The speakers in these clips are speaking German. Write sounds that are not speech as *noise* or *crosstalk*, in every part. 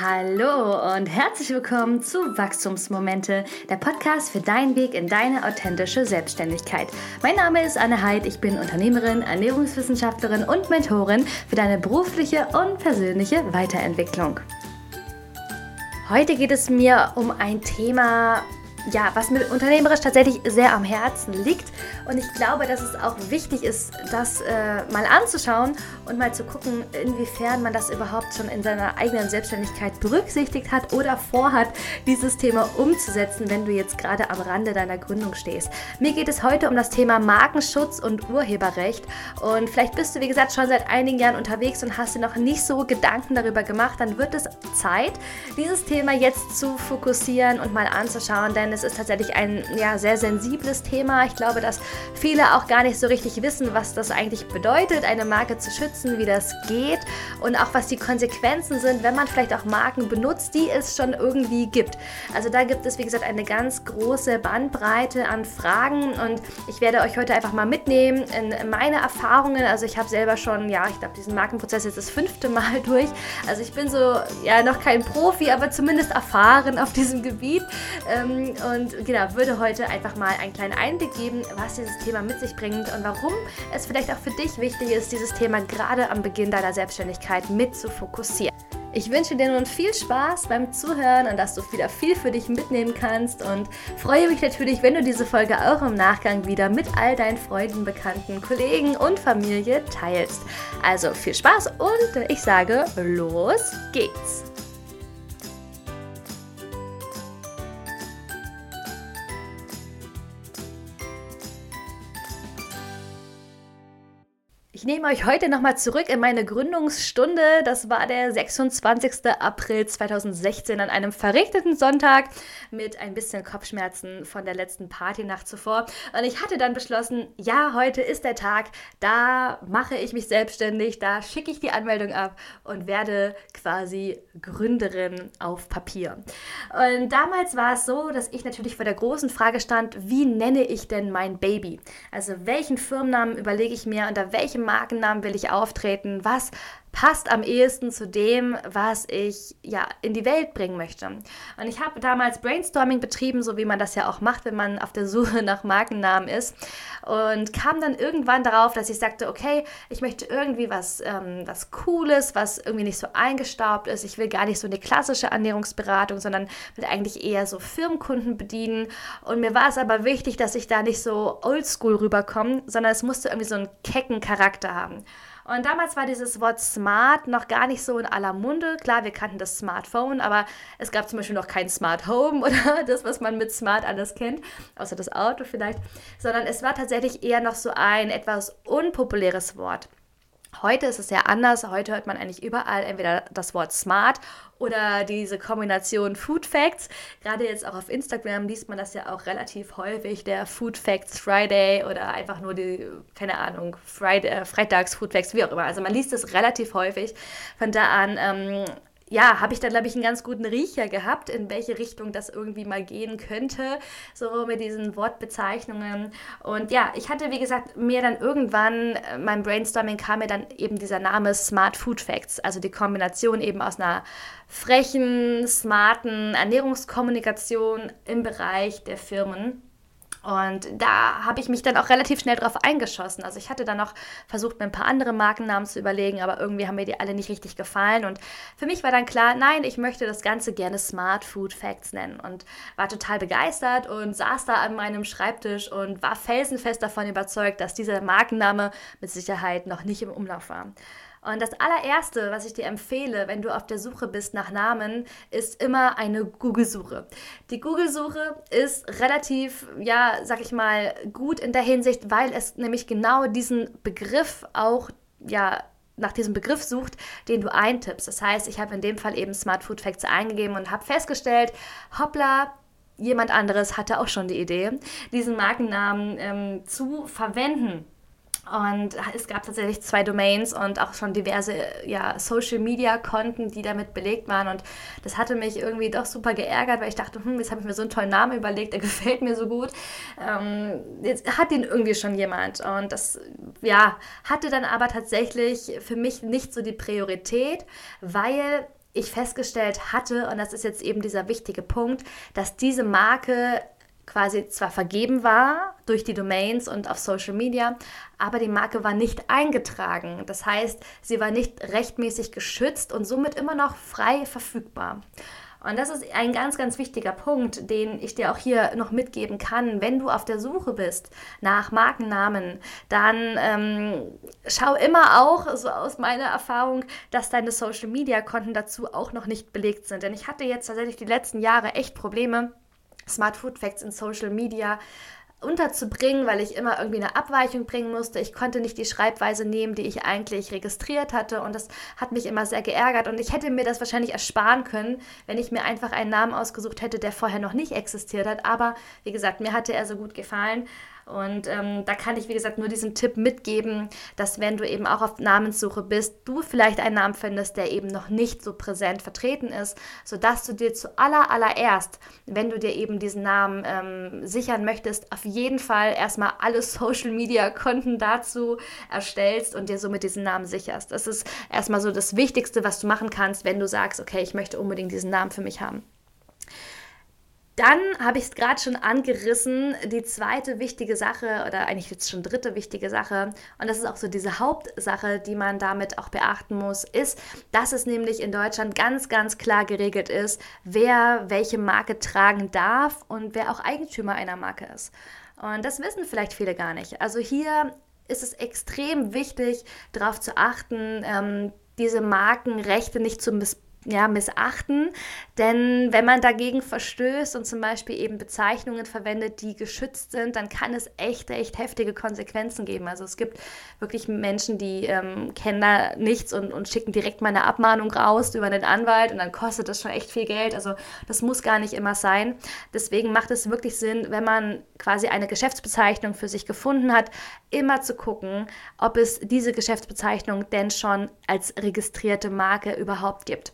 Hallo und herzlich willkommen zu Wachstumsmomente, der Podcast für deinen Weg in deine authentische Selbstständigkeit. Mein Name ist Anne Heid, ich bin Unternehmerin, Ernährungswissenschaftlerin und Mentorin für deine berufliche und persönliche Weiterentwicklung. Heute geht es mir um ein Thema, ja, was mir unternehmerisch tatsächlich sehr am Herzen liegt. Und ich glaube, dass es auch wichtig ist, das äh, mal anzuschauen und mal zu gucken, inwiefern man das überhaupt schon in seiner eigenen Selbstständigkeit berücksichtigt hat oder vorhat, dieses Thema umzusetzen, wenn du jetzt gerade am Rande deiner Gründung stehst. Mir geht es heute um das Thema Markenschutz und Urheberrecht. Und vielleicht bist du, wie gesagt, schon seit einigen Jahren unterwegs und hast dir noch nicht so Gedanken darüber gemacht. Dann wird es Zeit, dieses Thema jetzt zu fokussieren und mal anzuschauen, denn es ist tatsächlich ein ja, sehr sensibles Thema. Ich glaube, dass viele auch gar nicht so richtig wissen, was das eigentlich bedeutet, eine Marke zu schützen, wie das geht und auch was die Konsequenzen sind, wenn man vielleicht auch Marken benutzt, die es schon irgendwie gibt. Also da gibt es, wie gesagt, eine ganz große Bandbreite an Fragen und ich werde euch heute einfach mal mitnehmen in meine Erfahrungen. Also ich habe selber schon, ja, ich glaube, diesen Markenprozess jetzt das fünfte *laughs* Mal durch. Also ich bin so, ja, noch kein Profi, aber zumindest erfahren auf diesem Gebiet. Ähm, und genau, würde heute einfach mal einen kleinen Einblick geben, was dieses Thema mit sich bringt und warum es vielleicht auch für dich wichtig ist, dieses Thema gerade am Beginn deiner Selbstständigkeit mit zu fokussieren. Ich wünsche dir nun viel Spaß beim Zuhören und dass du wieder viel für dich mitnehmen kannst und freue mich natürlich, wenn du diese Folge auch im Nachgang wieder mit all deinen Freunden, Bekannten, Kollegen und Familie teilst. Also viel Spaß und ich sage, los geht's! Ich nehme euch heute nochmal zurück in meine Gründungsstunde. Das war der 26. April 2016 an einem verregneten Sonntag mit ein bisschen Kopfschmerzen von der letzten Partynacht zuvor. Und ich hatte dann beschlossen, ja, heute ist der Tag, da mache ich mich selbstständig, da schicke ich die Anmeldung ab und werde quasi Gründerin auf Papier. Und damals war es so, dass ich natürlich vor der großen Frage stand, wie nenne ich denn mein Baby? Also welchen Firmennamen überlege ich mir, unter welchem Markennamen will ich auftreten? Was passt am ehesten zu dem, was ich ja in die Welt bringen möchte. Und ich habe damals Brainstorming betrieben, so wie man das ja auch macht, wenn man auf der Suche *laughs* nach Markennamen ist. Und kam dann irgendwann darauf, dass ich sagte, okay, ich möchte irgendwie was, ähm, was Cooles, was irgendwie nicht so eingestaubt ist. Ich will gar nicht so eine klassische Ernährungsberatung, sondern will eigentlich eher so Firmenkunden bedienen. Und mir war es aber wichtig, dass ich da nicht so oldschool rüberkomme, sondern es musste irgendwie so einen kecken Charakter haben. Und damals war dieses Wort Smart noch gar nicht so in aller Munde. Klar, wir kannten das Smartphone, aber es gab zum Beispiel noch kein Smart Home *laughs* oder das, was man mit Smart alles kennt, außer das Auto vielleicht, sondern es war tatsächlich eher noch so ein etwas unpopuläres Wort. Heute ist es ja anders. Heute hört man eigentlich überall entweder das Wort smart oder diese Kombination Food Facts. Gerade jetzt auch auf Instagram liest man das ja auch relativ häufig, der Food Facts Friday oder einfach nur die, keine Ahnung, Friday, äh, Freitags Food Facts, wie auch immer. Also man liest es relativ häufig. Von da an ähm, ja, habe ich dann, glaube ich, einen ganz guten Riecher gehabt, in welche Richtung das irgendwie mal gehen könnte, so mit diesen Wortbezeichnungen. Und ja, ich hatte, wie gesagt, mir dann irgendwann, äh, mein Brainstorming kam mir dann eben dieser Name Smart Food Facts, also die Kombination eben aus einer frechen, smarten Ernährungskommunikation im Bereich der Firmen. Und da habe ich mich dann auch relativ schnell drauf eingeschossen. Also ich hatte dann noch versucht, mir ein paar andere Markennamen zu überlegen, aber irgendwie haben mir die alle nicht richtig gefallen. Und für mich war dann klar, nein, ich möchte das Ganze gerne Smart Food Facts nennen. Und war total begeistert und saß da an meinem Schreibtisch und war felsenfest davon überzeugt, dass dieser Markenname mit Sicherheit noch nicht im Umlauf war. Und das allererste, was ich dir empfehle, wenn du auf der Suche bist nach Namen, ist immer eine Google-Suche. Die Google-Suche ist relativ, ja, sag ich mal, gut in der Hinsicht, weil es nämlich genau diesen Begriff auch, ja, nach diesem Begriff sucht, den du eintippst. Das heißt, ich habe in dem Fall eben Smart Food Facts eingegeben und habe festgestellt, hoppla, jemand anderes hatte auch schon die Idee, diesen Markennamen ähm, zu verwenden. Und es gab tatsächlich zwei Domains und auch schon diverse ja, Social-Media-Konten, die damit belegt waren. Und das hatte mich irgendwie doch super geärgert, weil ich dachte, hm, jetzt habe ich mir so einen tollen Namen überlegt, der *laughs* gefällt mir so gut. Ähm, jetzt hat den irgendwie schon jemand. Und das ja, hatte dann aber tatsächlich für mich nicht so die Priorität, weil ich festgestellt hatte, und das ist jetzt eben dieser wichtige Punkt, dass diese Marke quasi zwar vergeben war durch die Domains und auf Social Media, aber die Marke war nicht eingetragen. Das heißt, sie war nicht rechtmäßig geschützt und somit immer noch frei verfügbar. Und das ist ein ganz, ganz wichtiger Punkt, den ich dir auch hier noch mitgeben kann. Wenn du auf der Suche bist nach Markennamen, dann ähm, schau immer auch, so aus meiner Erfahrung, dass deine Social-Media-Konten dazu auch noch nicht belegt sind. Denn ich hatte jetzt tatsächlich die letzten Jahre echt Probleme, Smart Food Facts in Social Media unterzubringen, weil ich immer irgendwie eine Abweichung bringen musste. Ich konnte nicht die Schreibweise nehmen, die ich eigentlich registriert hatte und das hat mich immer sehr geärgert und ich hätte mir das wahrscheinlich ersparen können, wenn ich mir einfach einen Namen ausgesucht hätte, der vorher noch nicht existiert hat. Aber wie gesagt, mir hatte er so gut gefallen und ähm, da kann ich, wie gesagt, nur diesen Tipp mitgeben, dass wenn du eben auch auf Namenssuche bist, du vielleicht einen Namen findest, der eben noch nicht so präsent vertreten ist, sodass du dir zu aller, allererst, wenn du dir eben diesen Namen ähm, sichern möchtest, auf jeden Fall erstmal alle *laughs* Social-Media-Konten dazu erstellst und dir somit diesen Namen sicherst. Das ist erstmal so das Wichtigste, was du machen kannst, wenn du sagst, okay, ich möchte unbedingt diesen Namen für mich haben. Dann habe ich es gerade schon angerissen, die zweite wichtige Sache oder eigentlich jetzt schon dritte wichtige Sache und das ist auch so diese Hauptsache, die man damit auch beachten muss, ist, dass es nämlich in Deutschland ganz, ganz klar geregelt ist, wer welche Marke tragen darf und wer auch Eigentümer einer Marke ist. Und das wissen vielleicht viele gar nicht. Also hier ist es extrem wichtig, darauf zu achten, ähm, diese Markenrechte nicht zu missbrauchen ja, missachten. Denn wenn man dagegen verstößt und zum Beispiel eben Bezeichnungen verwendet, die geschützt sind, dann kann es echt, echt heftige Konsequenzen geben. Also es gibt wirklich Menschen, die ähm, kennen da nichts und, und schicken direkt mal eine Abmahnung raus über den Anwalt und dann kostet das schon echt viel Geld. Also das muss gar nicht immer sein. Deswegen macht es wirklich Sinn, wenn man quasi eine Geschäftsbezeichnung für sich gefunden hat, immer zu gucken, ob es diese Geschäftsbezeichnung denn schon als registrierte Marke überhaupt gibt.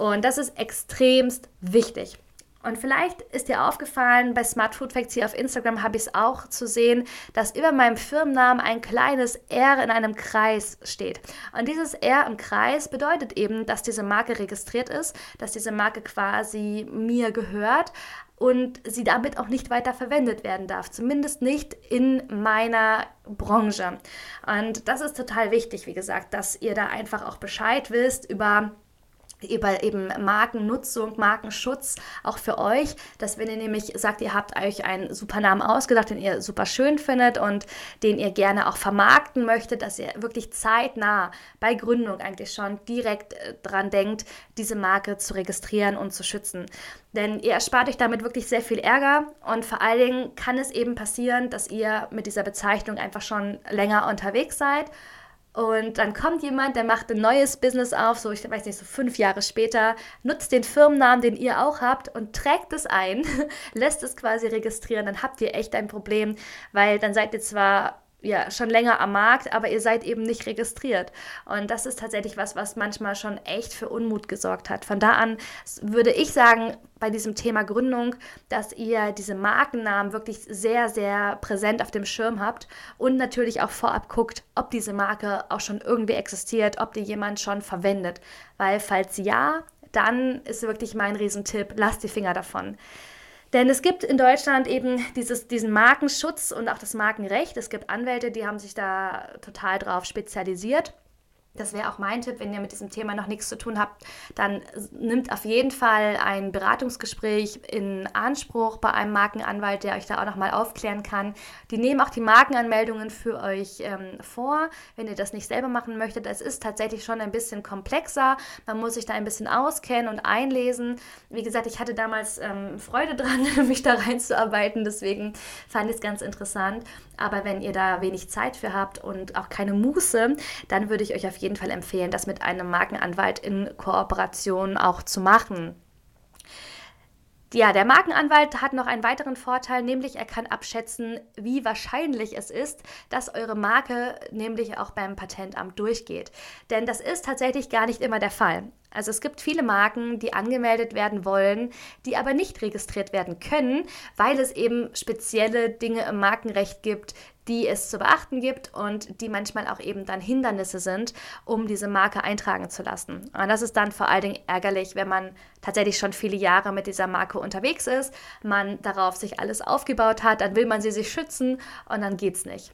Und das ist extremst wichtig. Und vielleicht ist dir aufgefallen, bei Smart Food Facts hier auf Instagram habe ich es auch zu sehen, dass über meinem Firmennamen ein kleines R in einem Kreis steht. Und dieses R im Kreis bedeutet eben, dass diese Marke registriert ist, dass diese Marke quasi mir gehört und sie damit auch nicht weiter verwendet werden darf. Zumindest nicht in meiner Branche. Und das ist total wichtig, wie gesagt, dass ihr da einfach auch Bescheid wisst über über eben Markennutzung, Markenschutz auch für euch, dass wenn ihr nämlich sagt, ihr habt euch einen super Namen ausgedacht, den ihr super schön findet und den ihr gerne auch vermarkten möchtet, dass ihr wirklich zeitnah bei Gründung eigentlich schon direkt äh, dran denkt, diese Marke zu registrieren und zu schützen. Denn ihr erspart euch damit wirklich sehr viel Ärger und vor allen Dingen kann es eben passieren, dass ihr mit dieser Bezeichnung einfach schon länger unterwegs seid und dann kommt jemand, der macht ein neues Business auf, so ich weiß nicht, so fünf Jahre später, nutzt den Firmennamen, den ihr auch habt und trägt es ein, *laughs* lässt es quasi registrieren, dann habt ihr echt ein Problem, weil dann seid ihr zwar ja, schon länger am Markt, aber ihr seid eben nicht registriert. Und das ist tatsächlich was, was manchmal schon echt für Unmut gesorgt hat. Von da an würde ich sagen, bei diesem Thema Gründung, dass ihr diese Markennamen wirklich sehr, sehr präsent auf dem Schirm habt und natürlich auch vorab guckt, ob diese Marke auch schon irgendwie existiert, ob die jemand schon verwendet. Weil falls ja, dann ist wirklich mein Riesentipp, lasst die Finger davon. Denn es gibt in Deutschland eben dieses, diesen Markenschutz und auch das Markenrecht. Es gibt Anwälte, die haben sich da total drauf spezialisiert. Das wäre auch mein Tipp, wenn ihr mit diesem Thema noch nichts zu tun habt, dann nimmt auf jeden Fall ein Beratungsgespräch in Anspruch bei einem Markenanwalt, der euch da auch nochmal aufklären kann. Die nehmen auch die Markenanmeldungen für euch ähm, vor, wenn ihr das nicht selber machen möchtet. Es ist tatsächlich schon ein bisschen komplexer. Man muss sich da ein bisschen auskennen und einlesen. Wie gesagt, ich hatte damals ähm, Freude *laughs* dran, mich da reinzuarbeiten. Deswegen fand ich es ganz interessant. Aber wenn ihr da wenig Zeit für habt und auch keine Muße, dann würde ich euch auf jeden Fall empfehlen, das mit einem Markenanwalt in Kooperation auch zu machen. Ja, der Markenanwalt hat noch einen weiteren Vorteil, nämlich er kann abschätzen, wie wahrscheinlich es ist, dass eure Marke nämlich auch beim Patentamt durchgeht. Denn das ist tatsächlich gar nicht immer der Fall. Also es gibt viele Marken, die angemeldet werden wollen, die aber nicht registriert werden können, weil es eben spezielle Dinge im Markenrecht gibt, die es zu beachten gibt und die manchmal auch eben dann Hindernisse sind, um diese Marke eintragen zu lassen. Und das ist dann vor allen Dingen ärgerlich, wenn man tatsächlich schon viele Jahre mit dieser Marke unterwegs ist, man darauf sich alles aufgebaut hat, dann will man sie sich schützen und dann geht es nicht.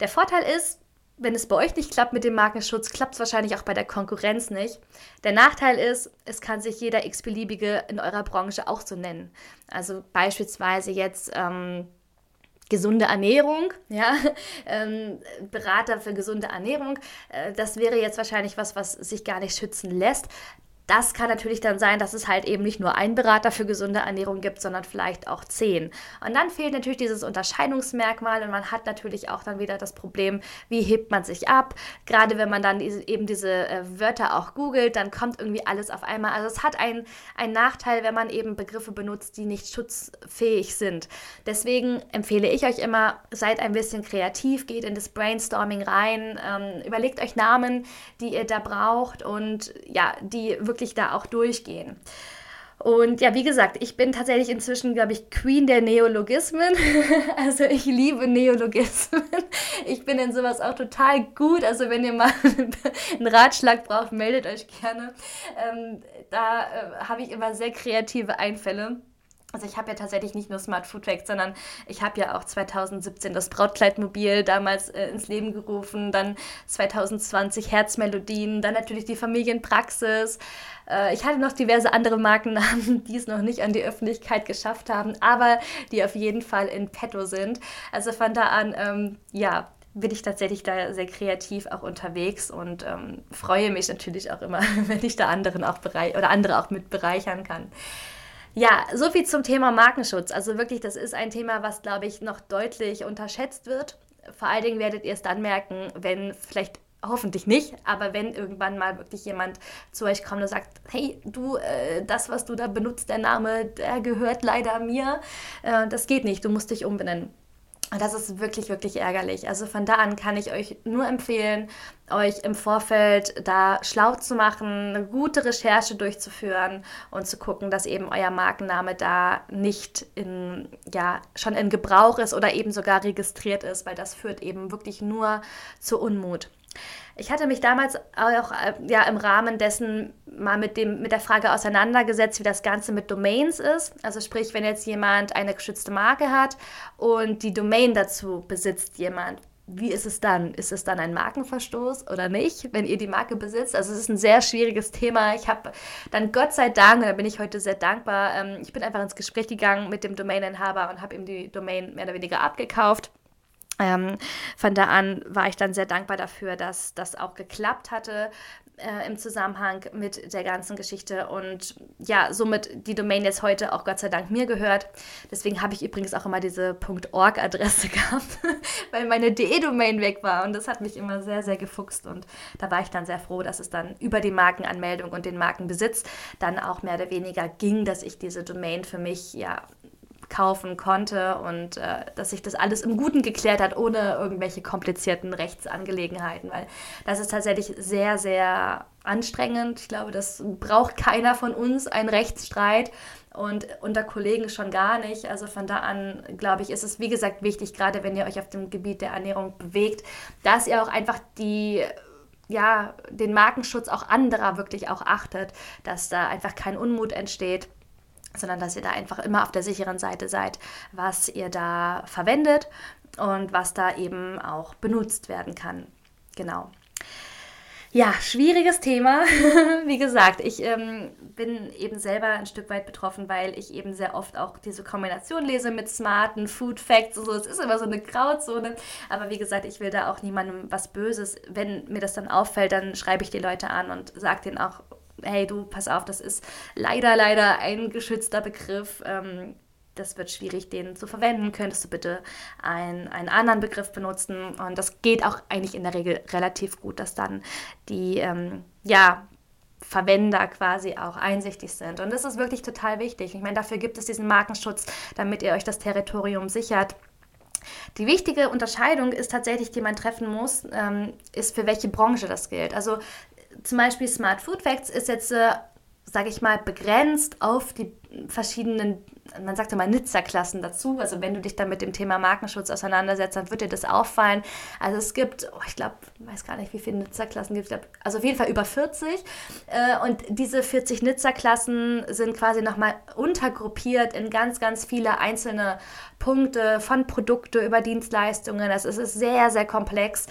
Der Vorteil ist, wenn es bei euch nicht klappt mit dem Markenschutz, klappt es wahrscheinlich auch bei der Konkurrenz nicht. Der Nachteil ist, es kann sich jeder x-beliebige in eurer Branche auch so nennen. Also beispielsweise jetzt ähm, gesunde Ernährung, *laughs* ja, ähm, Berater für gesunde Ernährung. Äh, das wäre jetzt wahrscheinlich was, was sich gar nicht schützen lässt das kann natürlich dann sein, dass es halt eben nicht nur einen Berater für gesunde Ernährung gibt, sondern vielleicht auch zehn. Und dann fehlt natürlich dieses Unterscheidungsmerkmal und man hat natürlich auch dann wieder das Problem, wie hebt man sich ab. Gerade wenn man dann eben diese äh, Wörter auch googelt, dann kommt irgendwie alles auf einmal. Also es hat einen, einen Nachteil, wenn man eben Begriffe benutzt, die nicht schutzfähig sind. Deswegen empfehle ich euch immer, seid ein bisschen kreativ, geht in das Brainstorming rein, ähm, überlegt euch Namen, die ihr da braucht und ja, die wirklich wirklich da auch durchgehen. Und ja, wie gesagt, ich bin tatsächlich inzwischen, glaube ich, Queen der Neologismen. *laughs* also ich liebe Neologismen. Ich bin in sowas auch total gut. Also wenn ihr mal *laughs* einen Ratschlag braucht, meldet euch gerne. Ähm, da äh, habe ich immer sehr kreative Einfälle. Also ich habe ja tatsächlich nicht nur Smart Food Facts, sondern ich habe ja auch 2017 das Brautkleidmobil damals äh, ins Leben gerufen, dann 2020 Herzmelodien, dann natürlich die Familienpraxis. Äh, ich hatte noch diverse andere Markennamen, *laughs* die es noch nicht an die Öffentlichkeit geschafft haben, aber die auf jeden Fall in petto sind. Also von da an, ähm, ja, bin ich tatsächlich da sehr kreativ auch unterwegs und ähm, freue mich natürlich auch immer, *laughs* wenn ich da anderen auch bereich oder andere auch mit bereichern kann. Ja, so viel zum Thema Markenschutz. Also wirklich, das ist ein Thema, was, glaube ich, noch deutlich unterschätzt wird. Vor allen Dingen werdet ihr es dann merken, wenn vielleicht hoffentlich nicht, aber wenn irgendwann mal wirklich jemand zu euch kommt und sagt, hey, du, äh, das, was du da benutzt, der Name, der gehört leider mir, äh, das geht nicht, du musst dich umbenennen. Und das ist wirklich, wirklich ärgerlich. Also von da an kann ich euch nur empfehlen, euch im Vorfeld da schlau zu machen, eine gute Recherche durchzuführen und zu gucken, dass eben euer Markenname da nicht in, ja, schon in Gebrauch ist oder eben sogar registriert ist, weil das führt eben wirklich nur zu Unmut. Ich hatte mich damals auch äh, ja, im Rahmen dessen mal mit, dem, mit der Frage auseinandergesetzt, wie das Ganze mit Domains ist. Also sprich, wenn jetzt jemand eine geschützte Marke hat und die Domain dazu besitzt jemand, wie ist es dann? Ist es dann ein Markenverstoß oder nicht, wenn ihr die Marke besitzt? Also es ist ein sehr schwieriges Thema. Ich habe dann Gott sei Dank, und da bin ich heute sehr dankbar, ähm, ich bin einfach ins Gespräch gegangen mit dem Domaininhaber und habe ihm die Domain mehr oder weniger abgekauft ähm, von da an war ich dann sehr dankbar dafür, dass das auch geklappt hatte äh, im Zusammenhang mit der ganzen Geschichte. Und ja, somit die Domain jetzt heute auch Gott sei Dank mir gehört. Deswegen habe ich übrigens auch immer diese .org-Adresse *laughs* gehabt, weil meine DE-Domain weg war. Und das hat mich immer sehr, sehr gefuchst. Und da war ich dann sehr froh, dass es dann über die Markenanmeldung und den Markenbesitz dann auch mehr oder weniger ging, dass ich diese Domain für mich ja kaufen konnte und äh, dass sich das alles im Guten geklärt hat, ohne irgendwelche komplizierten Rechtsangelegenheiten, weil das ist tatsächlich sehr, sehr anstrengend. Ich glaube, das braucht keiner von uns, einen Rechtsstreit und unter Kollegen schon gar nicht. Also von da an, glaube ich, ist es, wie gesagt, wichtig, gerade wenn ihr euch auf dem Gebiet der Ernährung bewegt, dass ihr auch einfach die ja, den Markenschutz auch anderer wirklich auch achtet, dass da einfach kein Unmut entsteht sondern dass ihr da einfach immer auf der sicheren Seite seid, was ihr da verwendet und was da eben auch benutzt werden kann. Genau. Ja, schwieriges Thema. *laughs* Wie gesagt, ich ähm, bin eben selber ein Stück weit betroffen, weil ich eben sehr oft auch diese Kombination lese mit smarten Food Facts und so. Es ist immer so eine Grauzone. Aber wie gesagt, ich will da auch niemandem was Böses. Wenn mir das dann auffällt, dann schreibe ich die Leute an und sage denen auch, hey du, pass auf, das ist leider, leider ein geschützter Begriff. Ähm, das wird schwierig, den zu verwenden. Könntest du bitte ein, einen anderen Begriff benutzen? Und das geht auch eigentlich in der Regel relativ gut, dass dann die ähm, ja, Verwender quasi auch einsichtig sind. Und das ist wirklich total wichtig. Ich meine, dafür gibt es diesen Markenschutz, damit ihr euch das Territorium sichert. Die wichtige Unterscheidung ist tatsächlich, die man treffen muss, ähm, ist für welche Branche das gilt. Also zum Beispiel Smart Food Facts ist jetzt, äh, sage ich mal, begrenzt auf die verschiedenen man sagt immer Nizza-Klassen dazu. Also wenn du dich dann mit dem Thema Markenschutz auseinandersetzt, dann wird dir das auffallen. Also es gibt, oh, ich glaube, ich weiß gar nicht, wie viele Nizza-Klassen gibt es. Also auf jeden Fall über 40. Äh, und diese 40 Nizza-Klassen sind quasi nochmal untergruppiert in ganz, ganz viele einzelne Punkte von Produkte über Dienstleistungen. Das ist sehr, sehr komplex.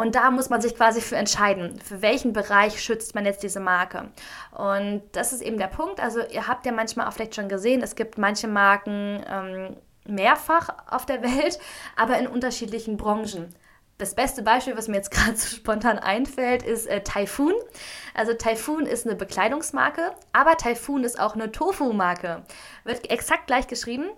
Und da muss man sich quasi für entscheiden, für welchen Bereich schützt man jetzt diese Marke. Und das ist eben der Punkt. Also ihr habt ja manchmal auch vielleicht schon gesehen, es gibt manche Marken ähm, mehrfach auf der Welt, *laughs* aber in unterschiedlichen Branchen. Das beste Beispiel, was mir jetzt *laughs* gerade so spontan einfällt, ist äh, Typhoon. Also Typhoon ist eine Bekleidungsmarke, aber Typhoon ist auch eine Tofu-Marke. Wird exakt gleich geschrieben.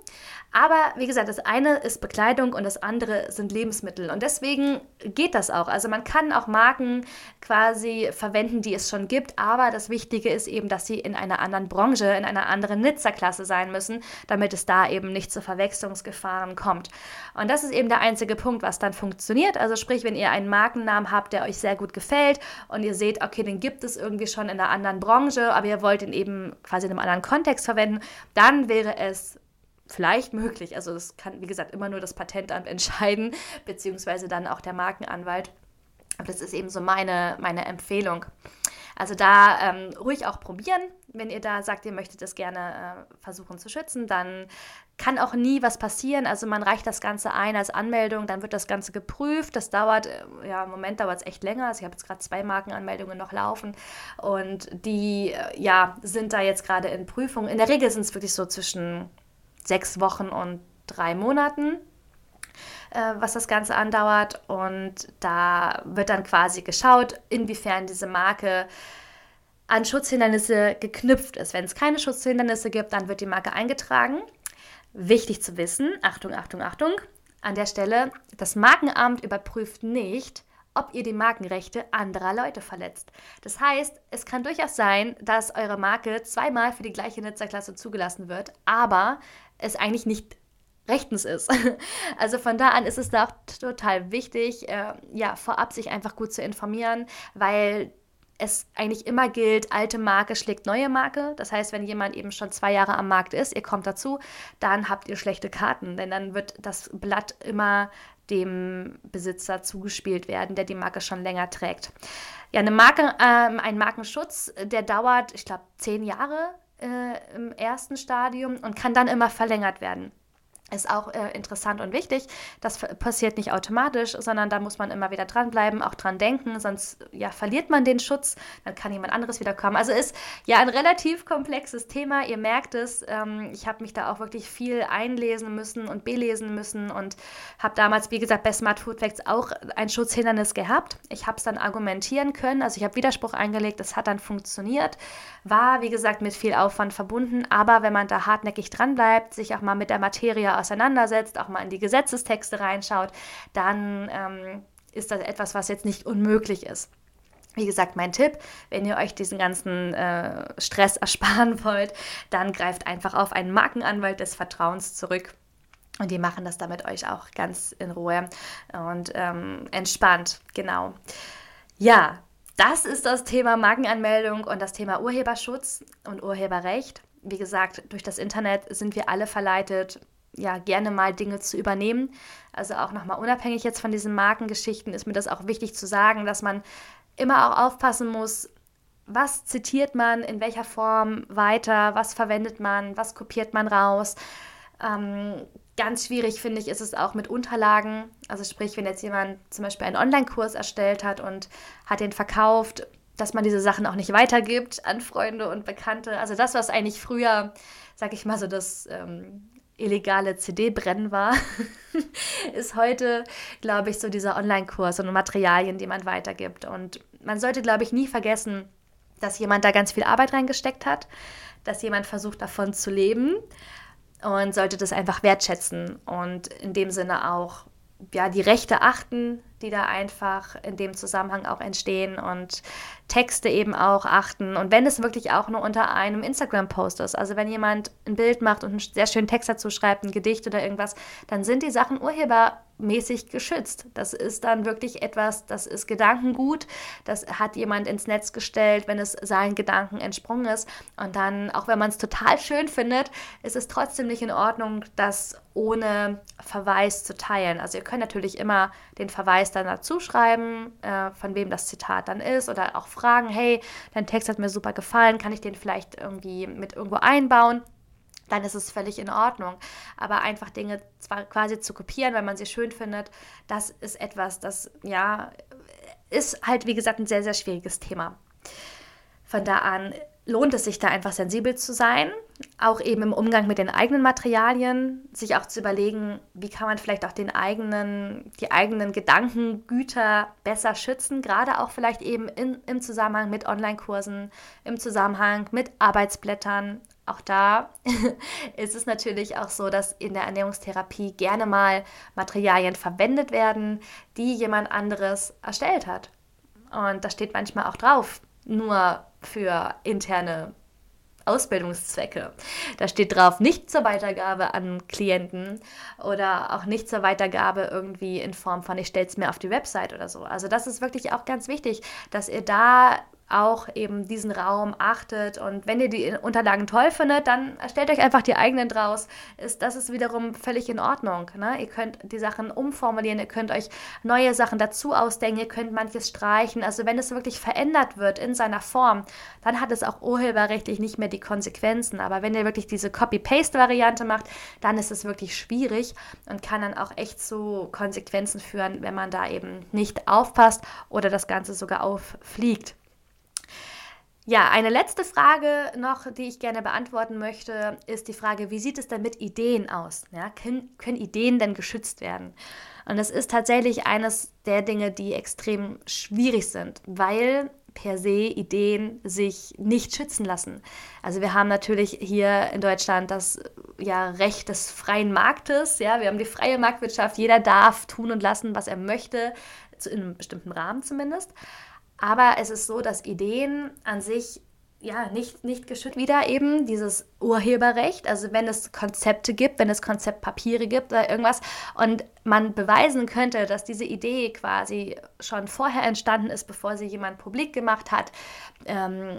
Aber wie gesagt, das eine ist Bekleidung und das andere sind Lebensmittel. Und deswegen geht das auch. Also man kann auch Marken quasi verwenden, die es schon gibt. Aber das Wichtige ist eben, dass sie in einer anderen Branche, in einer anderen Nizza-Klasse sein müssen, damit es da eben nicht zu Verwechslungsgefahren kommt. Und das ist eben der einzige Punkt, was dann funktioniert. Also sprich, wenn ihr einen Markennamen habt, der euch sehr gut gefällt und ihr seht, okay, den gibt es irgendwie schon in einer anderen Branche, aber ihr wollt ihn eben quasi in einem anderen Kontext verwenden, dann wäre es vielleicht möglich. Also das kann, wie gesagt, immer nur das Patentamt entscheiden, *laughs* beziehungsweise dann auch der Markenanwalt. Aber das ist eben so meine, meine Empfehlung. Also da ähm, ruhig auch probieren. Wenn ihr da sagt, ihr möchtet das gerne äh, versuchen zu schützen, dann kann auch nie was passieren. Also man reicht das Ganze ein als Anmeldung, dann wird das Ganze geprüft. Das dauert, äh, ja, im Moment dauert es echt länger. Also ich habe jetzt gerade zwei Markenanmeldungen noch laufen und die, äh, ja, sind da jetzt gerade in Prüfung. In der Regel sind es wirklich so zwischen sechs Wochen und drei Monaten, äh, was das Ganze andauert. Und da wird dann quasi geschaut, inwiefern diese Marke an Schutzhindernisse geknüpft ist. Wenn es keine Schutzhindernisse gibt, dann wird die Marke eingetragen. Wichtig zu wissen, Achtung, Achtung, Achtung, an der Stelle, das Markenamt überprüft nicht, ob ihr die Markenrechte anderer Leute verletzt. Das heißt, es kann durchaus sein, dass eure Marke zweimal für die gleiche Nutzerklasse zugelassen wird, aber es eigentlich nicht rechtens ist. *laughs* Also von da an ist es da total wichtig, äh, ja, vorab sich einfach gut zu informieren, weil es eigentlich immer gilt, alte Marke schlägt neue Marke. Das heißt, wenn jemand eben schon zwei Jahre am Markt ist, ihr kommt dazu, dann habt ihr schlechte Karten, denn dann wird das Blatt immer dem Besitzer zugespielt werden, der die Marke schon länger trägt. Ja, eine Marke, ähm, ein Markenschutz, der dauert, ich glaube, zehn Jahre äh, im ersten Stadium und kann dann immer verlängert werden ist auch äh, interessant und wichtig. Das passiert nicht automatisch, sondern da muss man immer wieder dranbleiben, auch dran denken, sonst ja, verliert man den Schutz, dann kann jemand anderes wiederkommen. Also ist ja ein relativ komplexes Thema. Ihr merkt es, ähm, ich habe mich da auch wirklich viel einlesen müssen und belesen müssen und habe damals, wie gesagt, bei Smart Food Facts auch ein Schutzhindernis gehabt. Ich habe es dann argumentieren können, also ich habe Widerspruch eingelegt, das hat dann funktioniert. War, wie gesagt, mit viel Aufwand verbunden, aber wenn man da hartnäckig dranbleibt, sich auch mal mit der Materie auseinandersetzt, auch mal in die Gesetzestexte reinschaut, dann ähm, ist das etwas, was jetzt nicht unmöglich ist. Wie gesagt, mein Tipp, wenn ihr euch diesen ganzen äh, Stress *laughs* ersparen wollt, dann greift einfach auf einen Markenanwalt des Vertrauens zurück. Und die machen das damit euch auch ganz in Ruhe und ähm, entspannt. Genau. Ja, das ist das Thema Markenanmeldung und das Thema Urheberschutz und Urheberrecht. Wie gesagt, durch das Internet sind wir alle verleitet, ja, gerne mal Dinge zu übernehmen. Also auch nochmal unabhängig jetzt von diesen Markengeschichten ist mir das auch wichtig zu sagen, dass man immer auch aufpassen muss, was zitiert man, in welcher Form weiter, was verwendet man, was kopiert man raus. Ähm, ganz schwierig finde ich ist es auch mit Unterlagen. Also sprich, wenn jetzt jemand zum Beispiel einen Online-Kurs erstellt hat und hat den verkauft, dass man diese Sachen auch nicht weitergibt an Freunde und Bekannte. Also das, was eigentlich früher, sag ich mal so, das ähm, illegale CD-Brennen war, *laughs* ist heute, glaube ich, so dieser Online-Kurs und Materialien, die man weitergibt. Und man sollte, glaube ich, nie vergessen, dass jemand da ganz viel Arbeit reingesteckt hat, dass jemand versucht, davon zu leben und sollte das einfach wertschätzen und in dem Sinne auch ja, die Rechte achten, die da einfach in dem Zusammenhang auch entstehen und Texte eben auch achten. Und wenn es wirklich auch nur unter einem Instagram-Post ist, also wenn jemand ein Bild macht und einen sehr schönen Text dazu schreibt, ein Gedicht oder irgendwas, dann sind die Sachen urhebermäßig geschützt. Das ist dann wirklich etwas, das ist Gedankengut, das hat jemand ins Netz gestellt, wenn es seinen Gedanken entsprungen ist. Und dann, auch wenn man es total schön findet, ist es trotzdem nicht in Ordnung, das ohne Verweis zu teilen. Also ihr könnt natürlich immer den Verweis dann dazu schreiben, äh, von wem das Zitat dann ist oder auch fragen, hey, dein Text hat mir super gefallen, kann ich den vielleicht irgendwie mit irgendwo einbauen? Dann ist es völlig in Ordnung. Aber einfach Dinge zwar quasi zu kopieren, weil man sie schön findet, das ist etwas, das ja ist halt, wie gesagt, ein sehr, sehr schwieriges Thema. Von da an lohnt es sich da einfach sensibel zu sein, auch eben im Umgang mit den eigenen Materialien, sich auch zu überlegen, wie kann man vielleicht auch den eigenen, die eigenen Gedankengüter besser schützen, gerade auch vielleicht eben in, im Zusammenhang mit Online-Kursen, im Zusammenhang mit Arbeitsblättern. Auch da *laughs* ist es natürlich auch so, dass in der Ernährungstherapie gerne mal Materialien verwendet werden, die jemand anderes erstellt hat. Und da steht manchmal auch drauf, nur für interne Ausbildungszwecke. Da steht drauf, nicht zur Weitergabe an Klienten oder auch nicht zur Weitergabe irgendwie in Form von, ich stelle es mir auf die Website oder so. Also das ist wirklich auch ganz wichtig, dass ihr da auch eben diesen Raum achtet. Und wenn ihr die Unterlagen toll findet, dann erstellt euch einfach die eigenen draus. Ist, das ist wiederum völlig in Ordnung. Ne? Ihr könnt die Sachen umformulieren, ihr könnt euch neue Sachen dazu ausdenken, ihr könnt manches streichen. Also wenn es wirklich verändert wird in seiner Form, dann hat es auch urheberrechtlich nicht mehr die Konsequenzen. Aber wenn ihr wirklich diese Copy-Paste-Variante macht, dann ist es wirklich schwierig und kann dann auch echt zu Konsequenzen führen, wenn man da eben nicht aufpasst oder das Ganze sogar auffliegt. Ja, eine letzte Frage noch, die ich gerne beantworten möchte, ist die Frage, wie sieht es denn mit Ideen aus? Ja, können, können Ideen denn geschützt werden? Und das ist tatsächlich eines der Dinge, die extrem schwierig sind, weil per se Ideen sich nicht schützen lassen. Also wir haben natürlich hier in Deutschland das ja, Recht des freien Marktes, ja, wir haben die freie Marktwirtschaft, jeder darf tun und lassen, was er möchte, in einem bestimmten Rahmen zumindest. Aber es ist so, dass Ideen an sich ja nicht, nicht geschützt wieder eben dieses Urheberrecht, also wenn es Konzepte gibt, wenn es Konzeptpapiere gibt oder irgendwas und man beweisen könnte, dass diese Idee quasi schon vorher entstanden ist, bevor sie jemand publik gemacht hat, ähm,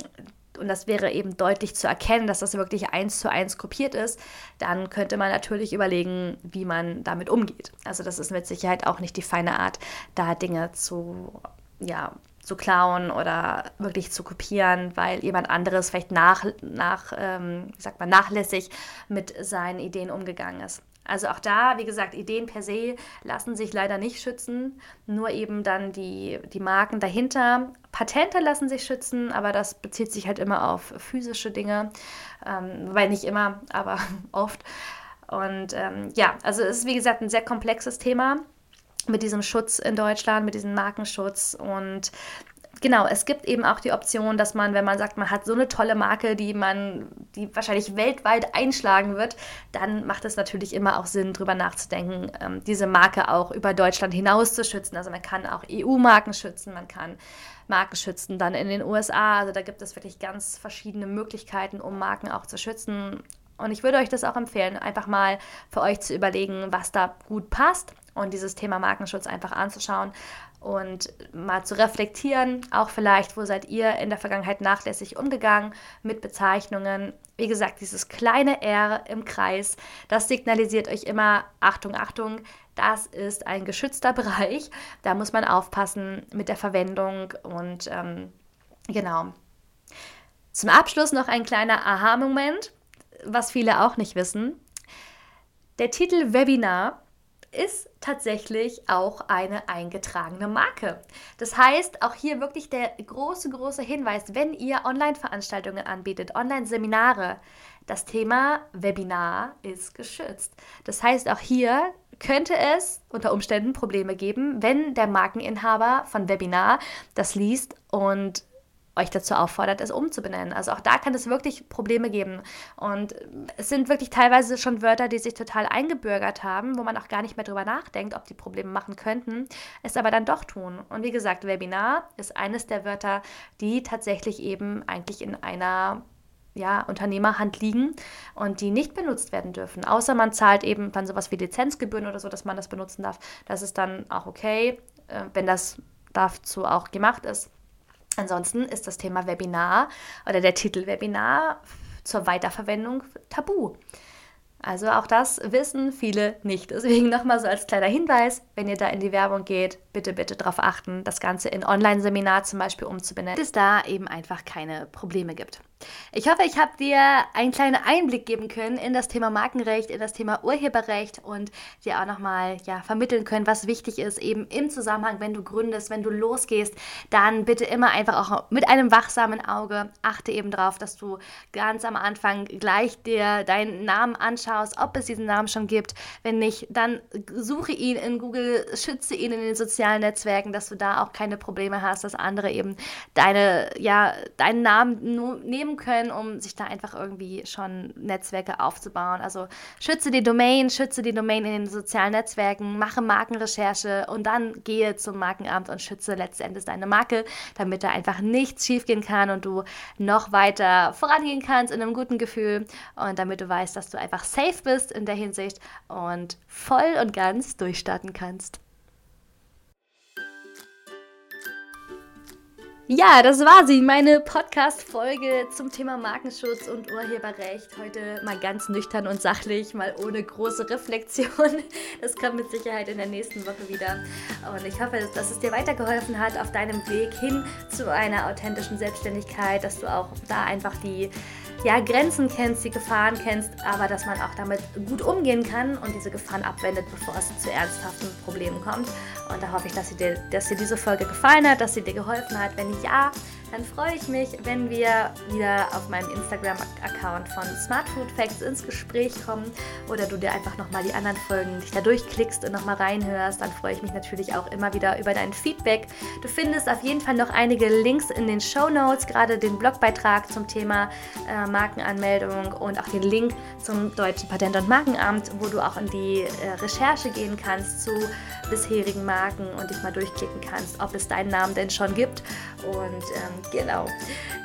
und das wäre eben deutlich zu erkennen, dass das wirklich eins zu eins kopiert ist, dann könnte man natürlich überlegen, wie man damit umgeht. Also das ist mit Sicherheit auch nicht die feine Art, da Dinge zu ja, zu klauen oder wirklich zu kopieren, weil jemand anderes vielleicht nach, nach ähm, sagt man, nachlässig mit seinen Ideen umgegangen ist. Also auch da, wie gesagt, Ideen per se lassen sich leider nicht schützen, nur eben dann die, die Marken dahinter. Patente lassen sich schützen, aber das bezieht sich halt immer auf physische Dinge, ähm, weil nicht immer, aber *laughs* oft. Und ähm, ja, also es ist wie gesagt ein sehr komplexes Thema mit diesem Schutz in Deutschland, mit diesem Markenschutz. Und genau, es gibt eben auch die Option, dass man, wenn man sagt, man hat so eine tolle Marke, die man, die wahrscheinlich weltweit einschlagen wird, dann macht es natürlich immer auch Sinn, darüber nachzudenken, ähm, diese Marke auch über Deutschland hinaus zu schützen. Also man kann auch EU-Marken schützen, man kann Marken schützen dann in den USA. Also da gibt es wirklich ganz verschiedene Möglichkeiten, um Marken auch zu schützen. Und ich würde euch das auch empfehlen, einfach mal für euch zu überlegen, was da gut passt und dieses Thema Markenschutz einfach anzuschauen und mal zu reflektieren, auch vielleicht, wo seid ihr in der Vergangenheit nachlässig umgegangen mit Bezeichnungen. Wie gesagt, dieses kleine R im Kreis, das signalisiert euch immer, Achtung, Achtung, das ist ein geschützter *laughs* Bereich. Da muss man aufpassen mit der Verwendung und ähm, genau. Zum Abschluss noch ein kleiner Aha-Moment, was viele auch nicht wissen. Der Titel Webinar ist tatsächlich auch eine eingetragene Marke. Das heißt, auch hier wirklich der große, große Hinweis, wenn ihr Online-Veranstaltungen anbietet, Online-Seminare, das Thema Webinar ist geschützt. Das heißt, auch hier könnte es unter Umständen Probleme geben, wenn der Markeninhaber von Webinar das liest und euch dazu auffordert, es umzubenennen. Also auch da kann es wirklich Probleme geben. Und es sind wirklich teilweise schon Wörter, die sich total eingebürgert haben, wo man auch gar nicht mehr drüber nachdenkt, ob die Probleme machen könnten, es aber dann doch tun. Und wie gesagt, Webinar ist eines der Wörter, die tatsächlich eben eigentlich in einer ja, Unternehmerhand liegen und die nicht benutzt werden dürfen. Außer man zahlt eben dann sowas wie Lizenzgebühren oder so, dass man das benutzen darf. Das ist dann auch okay, äh, wenn das dazu auch gemacht ist. Ansonsten ist das Thema Webinar oder der Titel Webinar zur Weiterverwendung tabu. Also auch das wissen viele nicht. Deswegen nochmal so als kleiner Hinweis, wenn ihr da in die Werbung geht, bitte, bitte darauf achten, das Ganze in Online-Seminar zum Beispiel umzubenennen, dass es da eben einfach keine Probleme gibt. Ich hoffe, ich habe dir einen kleinen Einblick geben können in das Thema Markenrecht, in das Thema Urheberrecht und dir auch nochmal ja, vermitteln können, was wichtig ist, eben im Zusammenhang, wenn du gründest, wenn du losgehst, dann bitte immer einfach auch mit einem wachsamen Auge achte eben drauf, dass du ganz am Anfang gleich dir deinen Namen anschaust, ob es diesen Namen schon gibt. Wenn nicht, dann suche ihn in Google, schütze ihn in den sozialen Netzwerken, dass du da auch keine Probleme hast, dass andere eben deine, ja, deinen Namen nehmen nehmen können, um sich da einfach irgendwie schon Netzwerke aufzubauen. Also schütze die Domain, schütze die Domain in den sozialen Netzwerken, mache Markenrecherche und dann gehe zum Markenamt und schütze letztendlich deine Marke, damit da einfach nichts schiefgehen kann und du noch weiter vorangehen kannst in einem guten Gefühl und damit du weißt, dass du einfach safe bist in der Hinsicht und voll und ganz durchstarten kannst. Ja, das war sie, meine Podcast-Folge zum Thema Markenschutz und Urheberrecht. Heute mal ganz nüchtern und sachlich, mal ohne große Reflexion. Das kommt mit Sicherheit in der nächsten Woche wieder. Und ich hoffe, dass es dir weitergeholfen hat auf deinem Weg hin zu einer authentischen Selbstständigkeit, dass du auch da einfach die ja, Grenzen kennst, die Gefahren kennst, aber dass man auch damit gut umgehen kann und diese Gefahren abwendet, bevor es zu ernsthaften Problemen kommt. Und da hoffe ich, dass dir, dass dir diese Folge gefallen hat, dass sie dir geholfen hat. Wenn ja, dann freue ich mich, wenn wir wieder auf meinem Instagram-Account von Smart Food Facts ins Gespräch kommen oder du dir einfach nochmal die anderen Folgen dich da durchklickst und nochmal reinhörst. Dann freue ich mich natürlich auch immer wieder über dein Feedback. Du findest auf jeden Fall noch einige Links in den Show Notes, gerade den Blogbeitrag zum Thema äh, Markenanmeldung und auch den Link zum Deutschen Patent- und Markenamt, wo du auch in die äh, Recherche gehen kannst zu bisherigen Marken und dich mal durchklicken kannst, ob es deinen Namen denn schon gibt. Und ähm, genau.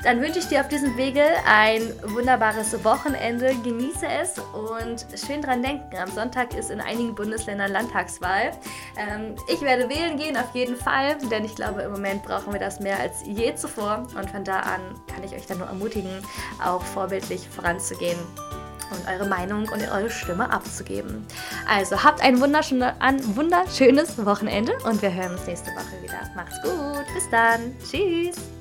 Dann wünsche ich dir auf diesem Wege ein wunderbares Wochenende. Genieße es und schön dran denken. Am Sonntag ist in einigen Bundesländern Landtagswahl. Ähm, ich werde wählen gehen, auf jeden Fall, denn ich glaube, im Moment brauchen wir das mehr als je zuvor. Und von da an kann ich euch dann nur ermutigen, auch vorbildlich voranzugehen und eure Meinung und eure Stimme abzugeben. Also habt ein wunderschönes Wochenende und wir hören uns nächste Woche wieder. Macht's gut, bis dann, tschüss.